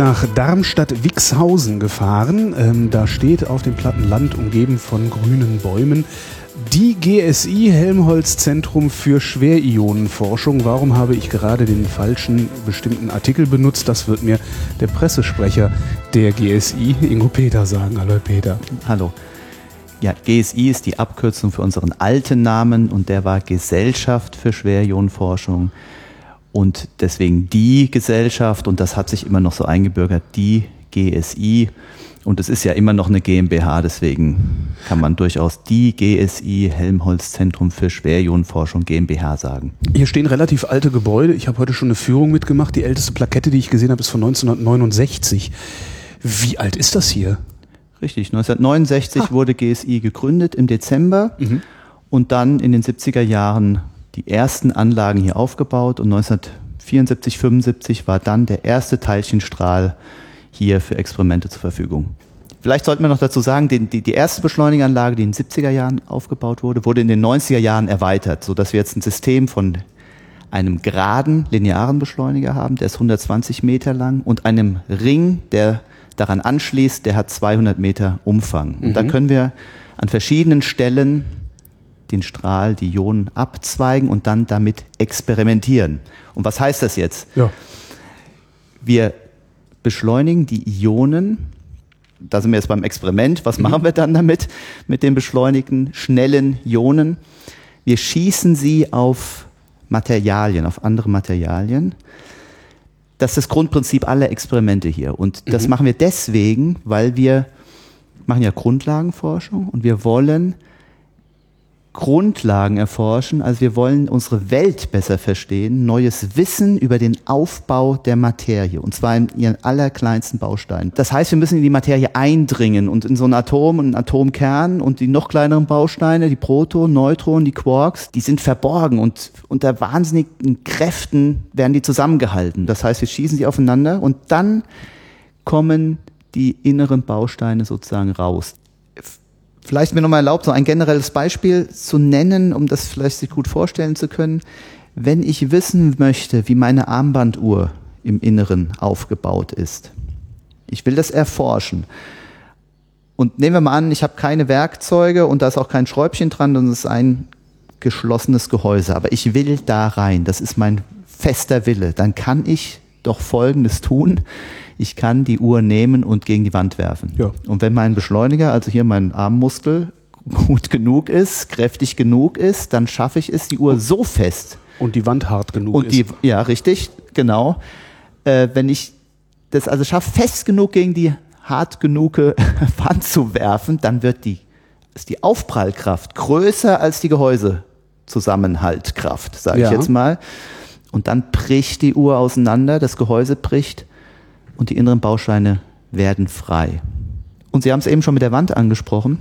Nach Darmstadt-Wixhausen gefahren. Ähm, da steht auf dem platten Land, umgeben von grünen Bäumen, die GSI Helmholtz Zentrum für Schwerionenforschung. Warum habe ich gerade den falschen bestimmten Artikel benutzt? Das wird mir der Pressesprecher der GSI, Ingo Peter, sagen. Hallo Peter. Hallo. Ja, GSI ist die Abkürzung für unseren alten Namen und der war Gesellschaft für Schwerionenforschung. Und deswegen die Gesellschaft, und das hat sich immer noch so eingebürgert, die GSI. Und es ist ja immer noch eine GmbH, deswegen kann man durchaus die GSI Helmholtz Zentrum für Schwerionenforschung GmbH sagen. Hier stehen relativ alte Gebäude. Ich habe heute schon eine Führung mitgemacht. Die älteste Plakette, die ich gesehen habe, ist von 1969. Wie alt ist das hier? Richtig, 1969 ah. wurde GSI gegründet im Dezember mhm. und dann in den 70er Jahren die ersten Anlagen hier aufgebaut und 1974, 75 war dann der erste Teilchenstrahl hier für Experimente zur Verfügung. Vielleicht sollten wir noch dazu sagen, die, die, die erste Beschleunigeranlage, die in den 70er Jahren aufgebaut wurde, wurde in den 90er Jahren erweitert, sodass wir jetzt ein System von einem geraden, linearen Beschleuniger haben, der ist 120 Meter lang, und einem Ring, der daran anschließt, der hat 200 Meter Umfang. Und mhm. da können wir an verschiedenen Stellen den Strahl, die Ionen abzweigen und dann damit experimentieren. Und was heißt das jetzt? Ja. Wir beschleunigen die Ionen, da sind wir jetzt beim Experiment, was mhm. machen wir dann damit, mit den beschleunigten, schnellen Ionen? Wir schießen sie auf Materialien, auf andere Materialien. Das ist das Grundprinzip aller Experimente hier. Und das mhm. machen wir deswegen, weil wir machen ja Grundlagenforschung und wir wollen Grundlagen erforschen. Also wir wollen unsere Welt besser verstehen, neues Wissen über den Aufbau der Materie und zwar in ihren allerkleinsten Bausteinen. Das heißt, wir müssen in die Materie eindringen und in so ein Atom und einen Atomkern und die noch kleineren Bausteine, die Protonen, Neutronen, die Quarks, die sind verborgen und unter wahnsinnigen Kräften werden die zusammengehalten. Das heißt, wir schießen sie aufeinander und dann kommen die inneren Bausteine sozusagen raus. Vielleicht mir nochmal erlaubt, so ein generelles Beispiel zu nennen, um das vielleicht sich gut vorstellen zu können. Wenn ich wissen möchte, wie meine Armbanduhr im Inneren aufgebaut ist, ich will das erforschen. Und nehmen wir mal an, ich habe keine Werkzeuge und da ist auch kein Schräubchen dran, und es ist ein geschlossenes Gehäuse. Aber ich will da rein. Das ist mein fester Wille. Dann kann ich doch Folgendes tun ich kann die Uhr nehmen und gegen die Wand werfen. Ja. Und wenn mein Beschleuniger, also hier mein Armmuskel, gut genug ist, kräftig genug ist, dann schaffe ich es, die Uhr so fest. Und die Wand hart genug und die, ist. Ja, richtig, genau. Äh, wenn ich das also schaffe, fest genug gegen die hart genug Wand zu werfen, dann wird die, ist die Aufprallkraft größer als die Gehäusezusammenhaltkraft, sage ja. ich jetzt mal. Und dann bricht die Uhr auseinander, das Gehäuse bricht und die inneren Bausteine werden frei. Und Sie haben es eben schon mit der Wand angesprochen.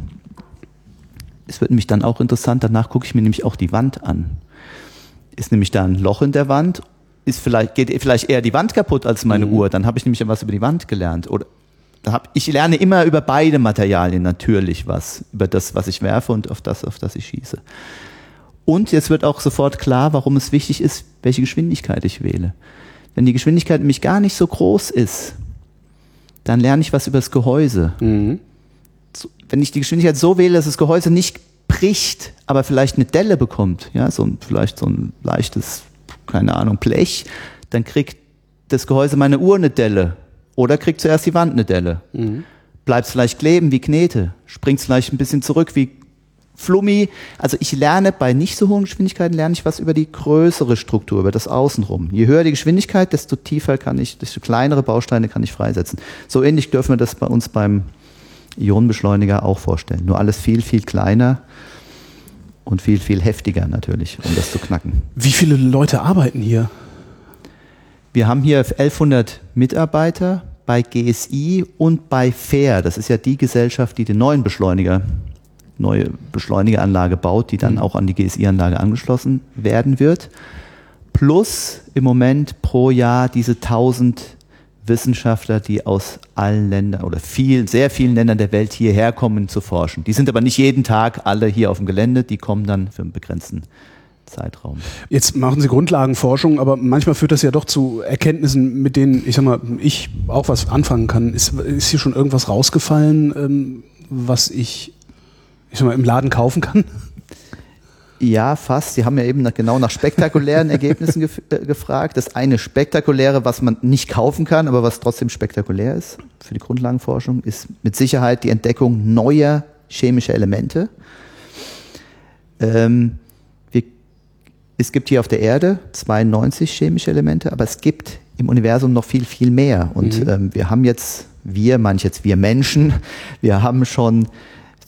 Es wird nämlich dann auch interessant, danach gucke ich mir nämlich auch die Wand an. Ist nämlich da ein Loch in der Wand? Ist vielleicht, geht vielleicht eher die Wand kaputt als meine mhm. Uhr? Dann habe ich nämlich was über die Wand gelernt. Oder hab, ich lerne immer über beide Materialien natürlich was. Über das, was ich werfe und auf das, auf das ich schieße. Und jetzt wird auch sofort klar, warum es wichtig ist, welche Geschwindigkeit ich wähle. Wenn die Geschwindigkeit nämlich gar nicht so groß ist, dann lerne ich was über das Gehäuse. Mhm. Wenn ich die Geschwindigkeit so wähle, dass das Gehäuse nicht bricht, aber vielleicht eine Delle bekommt, ja, so ein, vielleicht so ein leichtes, keine Ahnung, Blech, dann kriegt das Gehäuse meine Uhr eine Delle. Oder kriegt zuerst die Wand eine Delle. Mhm. Bleibt es vielleicht kleben wie Knete, springt es vielleicht ein bisschen zurück wie Flummi. Also ich lerne bei nicht so hohen Geschwindigkeiten, lerne ich was über die größere Struktur, über das Außenrum. Je höher die Geschwindigkeit, desto tiefer kann ich, desto kleinere Bausteine kann ich freisetzen. So ähnlich dürfen wir das bei uns beim Ionenbeschleuniger auch vorstellen. Nur alles viel, viel kleiner und viel, viel heftiger natürlich, um das zu knacken. Wie viele Leute arbeiten hier? Wir haben hier 1100 Mitarbeiter bei GSI und bei FAIR, das ist ja die Gesellschaft, die den neuen Beschleuniger, neue Beschleunigeranlage baut, die dann mhm. auch an die GSI-Anlage angeschlossen werden wird. Plus im Moment pro Jahr diese 1000 Wissenschaftler, die aus allen Ländern oder viel, sehr vielen Ländern der Welt hierher kommen zu forschen. Die sind aber nicht jeden Tag alle hier auf dem Gelände, die kommen dann für einen begrenzten Zeitraum. Jetzt machen Sie Grundlagenforschung, aber manchmal führt das ja doch zu Erkenntnissen, mit denen ich sag mal, ich auch was anfangen kann. Ist, ist hier schon irgendwas rausgefallen, ähm, was ich, ich sag mal, im Laden kaufen kann? Ja, fast. Sie haben ja eben nach, genau nach spektakulären Ergebnissen gef äh, gefragt. Das eine spektakuläre, was man nicht kaufen kann, aber was trotzdem spektakulär ist für die Grundlagenforschung, ist mit Sicherheit die Entdeckung neuer chemischer Elemente. Ähm, wir, es gibt hier auf der Erde 92 chemische Elemente, aber es gibt im Universum noch viel, viel mehr. Und mhm. ähm, wir haben jetzt, wir, manche jetzt wir Menschen, wir haben schon,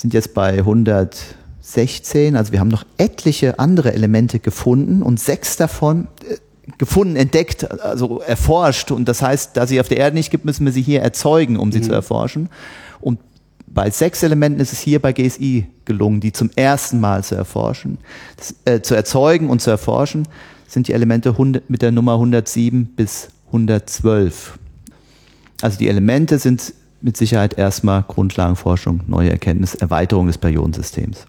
sind jetzt bei 100 16, also wir haben noch etliche andere Elemente gefunden und sechs davon äh, gefunden, entdeckt, also erforscht. Und das heißt, da sie auf der Erde nicht gibt, müssen wir sie hier erzeugen, um sie mhm. zu erforschen. Und bei sechs Elementen ist es hier bei GSI gelungen, die zum ersten Mal zu erforschen, das, äh, zu erzeugen und zu erforschen, sind die Elemente 100, mit der Nummer 107 bis 112. Also die Elemente sind mit Sicherheit erstmal Grundlagenforschung, neue Erkenntnis, Erweiterung des Periodensystems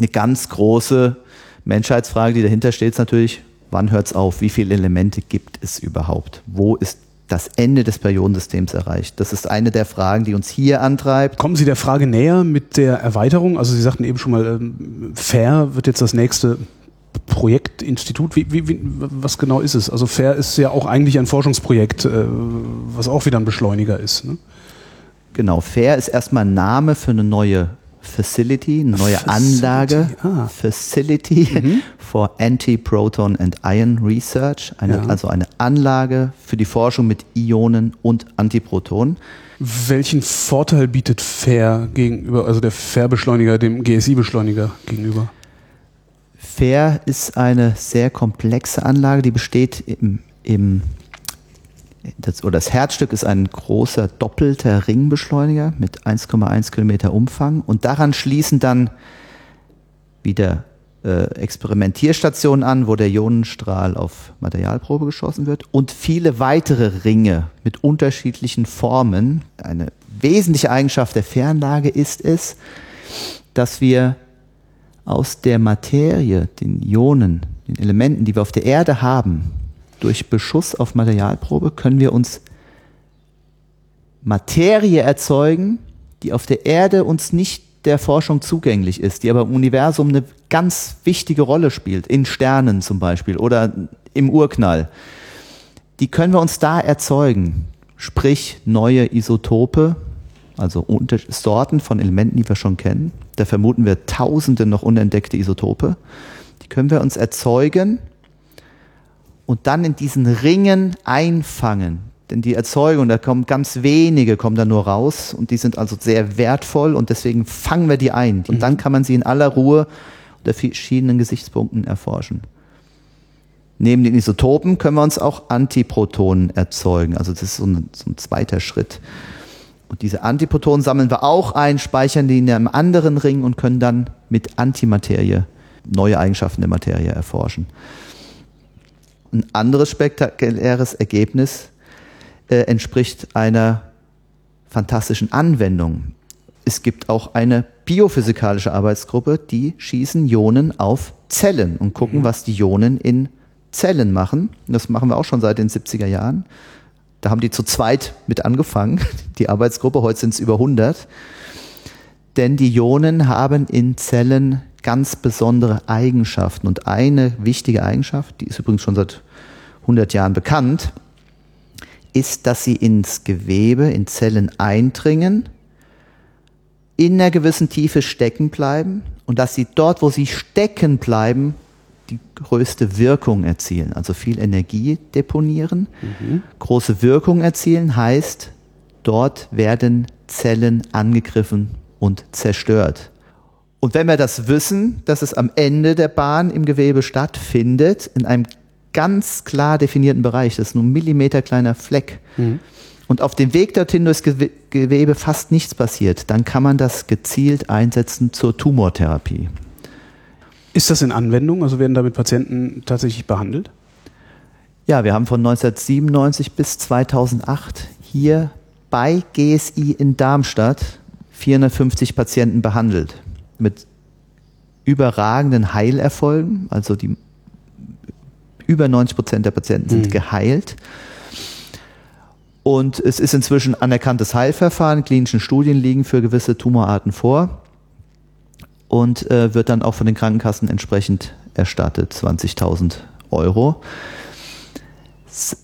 eine ganz große Menschheitsfrage, die dahinter steht, ist natürlich, wann hört es auf? Wie viele Elemente gibt es überhaupt? Wo ist das Ende des Periodensystems erreicht? Das ist eine der Fragen, die uns hier antreibt. Kommen Sie der Frage näher mit der Erweiterung? Also Sie sagten eben schon mal, ähm, FAIR wird jetzt das nächste Projektinstitut. Wie, wie, wie, was genau ist es? Also FAIR ist ja auch eigentlich ein Forschungsprojekt, äh, was auch wieder ein Beschleuniger ist. Ne? Genau, FAIR ist erstmal ein Name für eine neue Facility, eine neue Facility. Anlage, ah. Facility mhm. for Anti-Proton and Ion Research, eine, ja. also eine Anlage für die Forschung mit Ionen und Antiprotonen. Welchen Vorteil bietet FAIR gegenüber, also der FAIR-Beschleuniger dem GSI-Beschleuniger gegenüber? FAIR ist eine sehr komplexe Anlage, die besteht im, im das, oder das Herzstück ist ein großer doppelter Ringbeschleuniger mit 1,1 Kilometer Umfang und daran schließen dann wieder äh, Experimentierstationen an, wo der Ionenstrahl auf Materialprobe geschossen wird und viele weitere Ringe mit unterschiedlichen Formen. Eine wesentliche Eigenschaft der Fernlage ist es, dass wir aus der Materie, den Ionen, den Elementen, die wir auf der Erde haben, durch Beschuss auf Materialprobe können wir uns Materie erzeugen, die auf der Erde uns nicht der Forschung zugänglich ist, die aber im Universum eine ganz wichtige Rolle spielt, in Sternen zum Beispiel oder im Urknall. Die können wir uns da erzeugen, sprich neue Isotope, also Sorten von Elementen, die wir schon kennen. Da vermuten wir tausende noch unentdeckte Isotope. Die können wir uns erzeugen und dann in diesen Ringen einfangen. Denn die Erzeugung, da kommen ganz wenige, kommen da nur raus und die sind also sehr wertvoll und deswegen fangen wir die ein. Und mhm. dann kann man sie in aller Ruhe unter verschiedenen Gesichtspunkten erforschen. Neben den Isotopen können wir uns auch Antiprotonen erzeugen. Also das ist so ein, so ein zweiter Schritt. Und diese Antiprotonen sammeln wir auch ein, speichern die in einem anderen Ring und können dann mit Antimaterie neue Eigenschaften der Materie erforschen. Ein anderes spektakuläres Ergebnis äh, entspricht einer fantastischen Anwendung. Es gibt auch eine biophysikalische Arbeitsgruppe, die schießen Ionen auf Zellen und gucken, mhm. was die Ionen in Zellen machen. Das machen wir auch schon seit den 70er Jahren. Da haben die zu zweit mit angefangen, die Arbeitsgruppe. Heute sind es über 100. Denn die Ionen haben in Zellen ganz besondere Eigenschaften. Und eine wichtige Eigenschaft, die ist übrigens schon seit 100 Jahren bekannt, ist, dass sie ins Gewebe, in Zellen eindringen, in einer gewissen Tiefe stecken bleiben und dass sie dort, wo sie stecken bleiben, die größte Wirkung erzielen. Also viel Energie deponieren. Mhm. Große Wirkung erzielen heißt, dort werden Zellen angegriffen und zerstört. Und wenn wir das wissen, dass es am Ende der Bahn im Gewebe stattfindet, in einem ganz klar definierten Bereich, das ist nur ein Millimeter kleiner Fleck, mhm. und auf dem Weg dorthin durchs Gewe- Gewebe fast nichts passiert, dann kann man das gezielt einsetzen zur Tumortherapie. Ist das in Anwendung? Also werden damit Patienten tatsächlich behandelt? Ja, wir haben von 1997 bis 2008 hier bei GSI in Darmstadt 450 Patienten behandelt. Mit überragenden Heilerfolgen. Also die über 90 Prozent der Patienten sind Mhm. geheilt. Und es ist inzwischen anerkanntes Heilverfahren. Klinischen Studien liegen für gewisse Tumorarten vor und äh, wird dann auch von den Krankenkassen entsprechend erstattet. 20.000 Euro. S-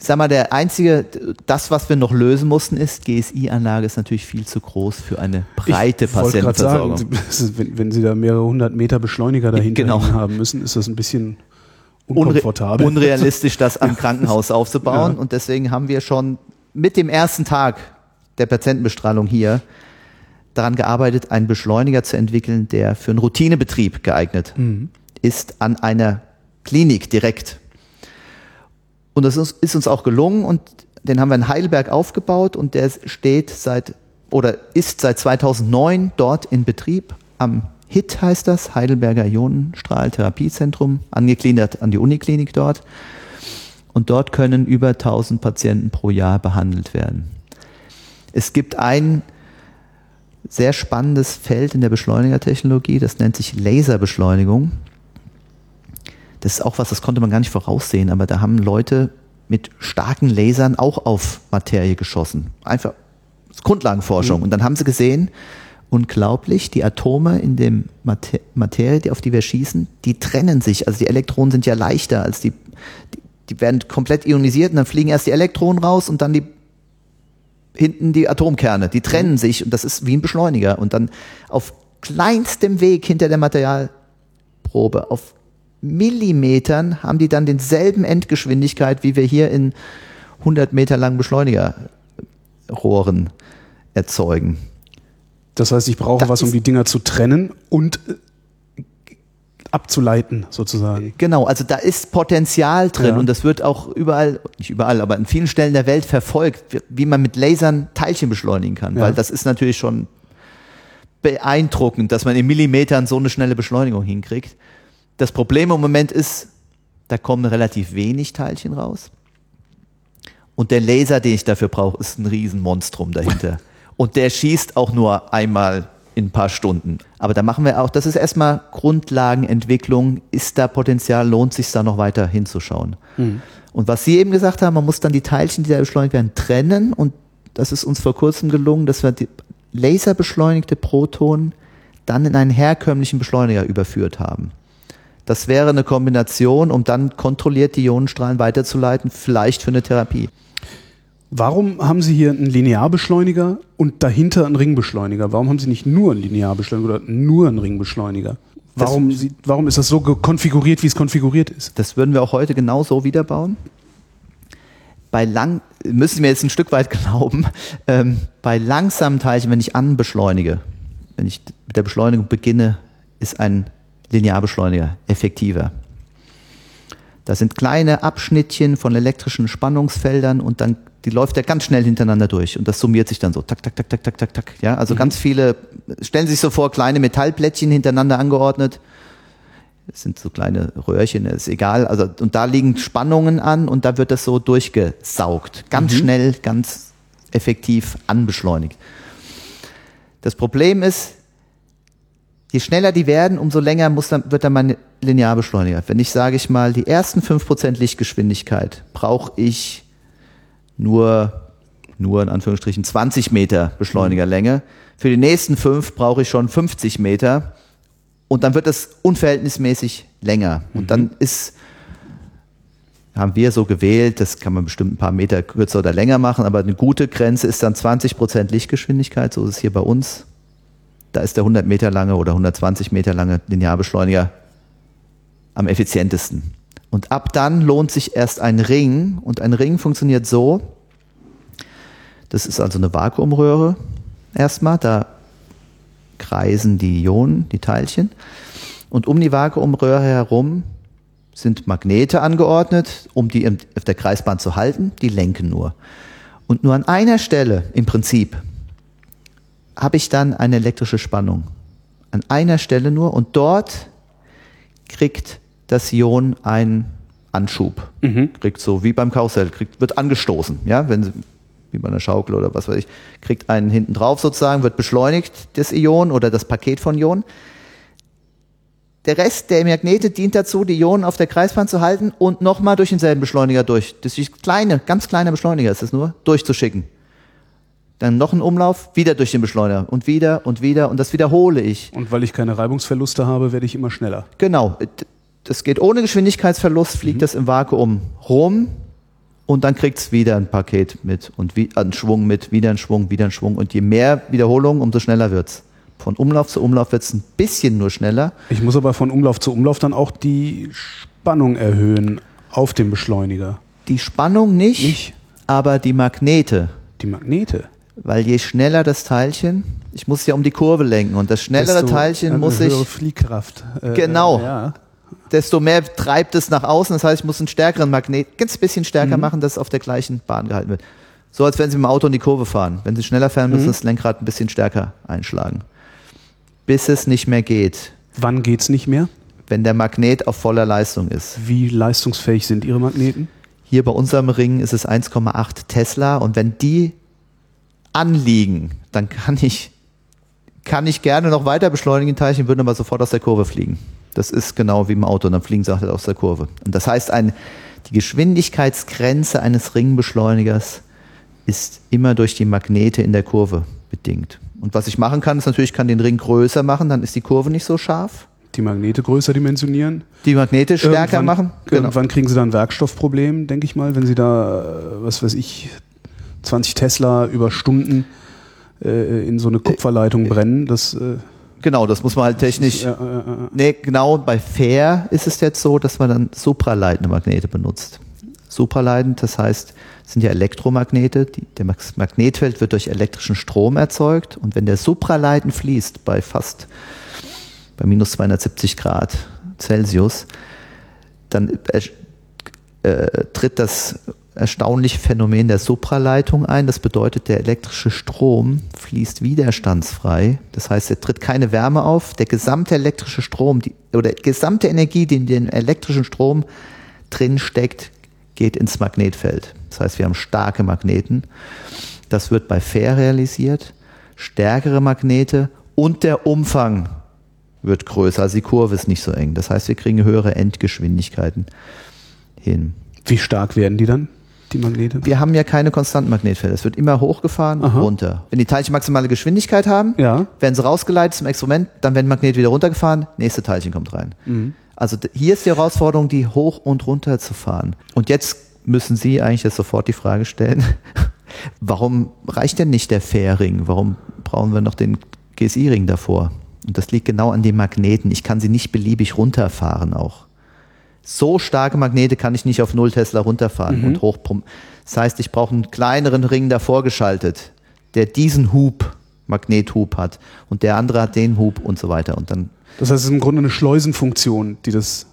Sag mal, der einzige, das, was wir noch lösen mussten, ist, GSI-Anlage ist natürlich viel zu groß für eine breite Ich Patientenversorgung. Sagen, wenn, wenn Sie da mehrere hundert Meter Beschleuniger dahinter Genau. haben müssen, ist das ein bisschen Unre unkomfortabel. unrealistisch, das am Krankenhaus aufzubauen. Ja. Und deswegen haben wir schon mit dem ersten Tag der Patientenbestrahlung hier daran gearbeitet, einen Beschleuniger zu entwickeln, der für einen Routinebetrieb geeignet Mhm. ist an einer Klinik direkt. Und das ist, ist uns auch gelungen und den haben wir in Heidelberg aufgebaut und der steht seit oder ist seit 2009 dort in Betrieb am HIT heißt das, Heidelberger Ionenstrahltherapiezentrum, angegliedert an die Uniklinik dort. Und dort können über 1000 Patienten pro Jahr behandelt werden. Es gibt ein sehr spannendes Feld in der Beschleunigertechnologie, das nennt sich Laserbeschleunigung. Das ist auch was, das konnte man gar nicht voraussehen, aber da haben Leute mit starken Lasern auch auf Materie geschossen. Einfach das ist Grundlagenforschung. Und dann haben sie gesehen, unglaublich, die Atome in dem Mate Materie, die, auf die wir schießen, die trennen sich. Also die Elektronen sind ja leichter als die, die, die werden komplett ionisiert und dann fliegen erst die Elektronen raus und dann die hinten die Atomkerne, die trennen sich und das ist wie ein Beschleuniger. Und dann auf kleinstem Weg hinter der Materialprobe, auf Millimetern, haben die dann denselben Endgeschwindigkeit, wie wir hier in 100 Meter langen Beschleunigerrohren erzeugen. Das heißt, ich brauche Das was, um die Dinger zu trennen und äh, abzuleiten, sozusagen. Genau, also da ist Potenzial drin Ja. und das wird auch überall, nicht überall, aber in vielen Stellen der Welt verfolgt, wie- wie man mit Lasern Teilchen beschleunigen kann, Ja. weil das ist natürlich schon beeindruckend, dass man in Millimetern so eine schnelle Beschleunigung hinkriegt. Das Problem im Moment ist, da kommen relativ wenig Teilchen raus. Und der Laser, den ich dafür brauche, ist ein Riesenmonstrum dahinter. Und der schießt auch nur einmal in ein paar Stunden. Aber da machen wir auch, das ist erstmal Grundlagenentwicklung. Ist da Potenzial, lohnt sich da noch weiter hinzuschauen? Und was Sie eben gesagt haben, man muss dann die Teilchen, die da beschleunigt werden, trennen. Und das ist uns vor kurzem gelungen, dass wir die laserbeschleunigte Protonen dann in einen herkömmlichen Beschleuniger überführt haben. Das wäre eine Kombination, um dann kontrolliert die Ionenstrahlen weiterzuleiten, vielleicht für eine Therapie. Warum haben Sie hier einen Linearbeschleuniger und dahinter einen Ringbeschleuniger? Warum haben Sie nicht nur einen Linearbeschleuniger oder nur einen Ringbeschleuniger? Warum, Sie, warum ist das so konfiguriert, wie es konfiguriert ist? Das würden wir auch heute genau so wieder bauen. Bei lang, müssen Sie mir jetzt ein Stück weit glauben, ähm, bei langsamen Teilchen, wenn ich anbeschleunige, wenn ich mit der Beschleunigung beginne, ist ein Linearbeschleuniger effektiver. Da sind kleine Abschnittchen von elektrischen Spannungsfeldern und dann, die läuft ja ganz schnell hintereinander durch und das summiert sich dann so. Tak, tak, tak, tak, tak, tak, tak. Ja, also ganz viele, stellen Sie sich so vor, kleine Metallplättchen hintereinander angeordnet. Das sind so kleine Röhrchen, ist egal. Also, und da liegen Spannungen an und da wird das so durchgesaugt. Ganz schnell, ganz effektiv anbeschleunigt. Das Problem ist, je schneller die werden, umso länger muss dann, wird dann mein Linearbeschleuniger. Wenn ich, sage ich mal, die ersten 5% Lichtgeschwindigkeit brauche ich nur, nur in Anführungsstrichen 20 Meter Beschleunigerlänge. Für die nächsten 5 brauche ich schon 50 Meter. Und dann wird das unverhältnismäßig länger. Und dann ist, haben wir so gewählt, das kann man bestimmt ein paar Meter kürzer oder länger machen, aber eine gute Grenze ist dann 20% Lichtgeschwindigkeit, so ist es hier bei uns. Da ist der 100 Meter lange oder 120 Meter lange Linearbeschleuniger am effizientesten. Und ab dann lohnt sich erst ein Ring. Und ein Ring funktioniert so, das ist also eine Vakuumröhre erstmal, da kreisen die Ionen, die Teilchen. Und um die Vakuumröhre herum sind Magnete angeordnet, um die auf der Kreisbahn zu halten, die lenken nur. Und nur an einer Stelle im Prinzip habe ich dann eine elektrische Spannung. An einer Stelle nur und dort kriegt das Ion einen Anschub. Kriegt so wie beim Karussell, kriegt, wird angestoßen, ja, wenn sie, wie bei einer Schaukel oder was weiß ich, kriegt einen hinten drauf sozusagen, wird beschleunigt, das Ion oder das Paket von Ionen. Der Rest der Magnete dient dazu, die Ionen auf der Kreisbahn zu halten und nochmal durch denselben Beschleuniger durch. Das ist kleine, ganz kleiner Beschleuniger ist das nur, durchzuschicken. Dann noch ein Umlauf, wieder durch den Beschleuniger und wieder und wieder und das wiederhole ich. Und weil ich keine Reibungsverluste habe, werde ich immer schneller. Genau. Das geht ohne Geschwindigkeitsverlust, fliegt das im Vakuum rum und dann kriegt es wieder ein Paket mit und wie, einen Schwung mit, wieder ein Schwung, wieder ein Schwung. Und je mehr Wiederholungen, umso schneller wird's. Von Umlauf zu Umlauf wird's ein bisschen nur schneller. Ich muss aber von Umlauf zu Umlauf dann auch die Spannung erhöhen auf dem Beschleuniger. Die Spannung nicht, Nicht? aber die Magnete. Die Magnete. Weil je schneller das Teilchen, ich muss ja um die Kurve lenken und das schnellere Desto Teilchen muss ich, Fliehkraft. Äh, Genau. Ja. Desto mehr treibt es nach außen. Das heißt, ich muss einen stärkeren Magnet ganz bisschen stärker machen, dass es auf der gleichen Bahn gehalten wird. So als wenn Sie mit dem Auto in die Kurve fahren. Wenn Sie schneller fahren, müssen Sie das Lenkrad ein bisschen stärker einschlagen. Bis es nicht mehr geht, Wann geht's nicht mehr? wenn der Magnet auf voller Leistung ist. Wie leistungsfähig sind Ihre Magneten? Hier bei unserem Ring ist es 1,8 Tesla und wenn die anliegen, dann kann ich, kann ich gerne noch weiter beschleunigen, Teilchen würden aber sofort aus der Kurve fliegen. Das ist genau wie im Auto, dann fliegen sie halt aus der Kurve. Und das heißt, ein, die Geschwindigkeitsgrenze eines Ringbeschleunigers ist immer durch die Magnete in der Kurve bedingt. Und was ich machen kann, ist natürlich, ich kann den Ring größer machen, dann ist die Kurve nicht so scharf. Die Magnete größer dimensionieren? Die Magnete stärker Irgendwann- machen. Genau. Irgendwann kriegen Sie da ein Werkstoffproblem, denke ich mal, wenn Sie da, äh, was weiß ich, 20 Tesla über Stunden äh, in so eine Kupferleitung brennen. Das, äh, Genau, das muss man halt technisch. ja, äh, äh, Nee, genau, bei Fair ist es jetzt so, dass man dann supraleitende Magnete benutzt. Supraleitend, das heißt, sind ja Elektromagnete, die, der Mag- Magnetfeld wird durch elektrischen Strom erzeugt und wenn der supraleitend fließt bei fast bei minus 270 Grad Celsius, dann äh, äh, tritt das erstaunliche Phänomen der Supraleitung ein. Das bedeutet, der elektrische Strom fließt widerstandsfrei. Das heißt, er tritt keine Wärme auf. Der gesamte elektrische Strom die, oder die gesamte Energie, die in den elektrischen Strom drin steckt, geht ins Magnetfeld. Das heißt, wir haben starke Magneten. Das wird bei Fair realisiert. Stärkere Magnete und der Umfang wird größer. Also die Kurve ist nicht so eng. Das heißt, wir kriegen höhere Endgeschwindigkeiten hin. wie stark werden die dann, die Magnete? Wir haben ja keine konstanten Magnetfelder. Es wird immer hochgefahren, Aha. runter. Wenn die Teilchen maximale Geschwindigkeit haben, Ja. werden sie rausgeleitet zum Experiment, dann werden Magnet wieder runtergefahren, nächste Teilchen kommt rein. Mhm. Also hier ist die Herausforderung, die hoch und runter zu fahren. Und jetzt müssen Sie eigentlich jetzt sofort die Frage stellen, warum reicht denn nicht der Fairring? Warum brauchen wir noch den GSI-Ring davor? Und das liegt genau an den Magneten. Ich kann sie nicht beliebig runterfahren auch. So starke Magnete kann ich nicht auf 0 Tesla runterfahren und hochpumpen. Das heißt, ich brauche einen kleineren Ring davor geschaltet, der diesen Hub, Magnethub hat und der andere hat den Hub und so weiter. Und dann, Das heißt, es ist im Grunde eine Schleusenfunktion, die das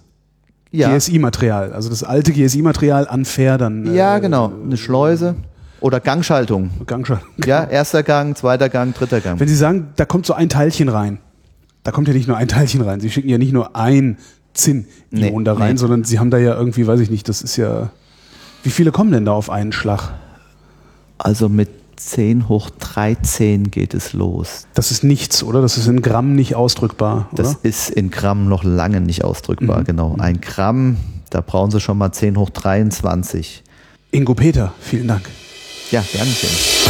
ja, GSI-Material, also das alte GSI-Material an Fair dann ja äh, genau, eine Schleuse oder Gangschaltung. Gangschaltung. Ja, erster Gang, zweiter Gang, dritter Gang. Wenn Sie sagen, da kommt so ein Teilchen rein, da kommt ja nicht nur ein Teilchen rein. Sie schicken ja nicht nur ein Zinn-Ion Nee, da rein, nee. sondern Sie haben da ja irgendwie, weiß ich nicht, das ist ja. Wie viele kommen denn da auf einen Schlag? Also mit 10 hoch 13 geht es los. Das ist nichts, oder? Das ist in Gramm nicht ausdrückbar, Das oder? ist in Gramm noch lange nicht ausdrückbar, genau. Ein Gramm, da brauchen Sie schon mal 10 hoch 23. Ingo Peter, vielen Dank. Ja, gern schön.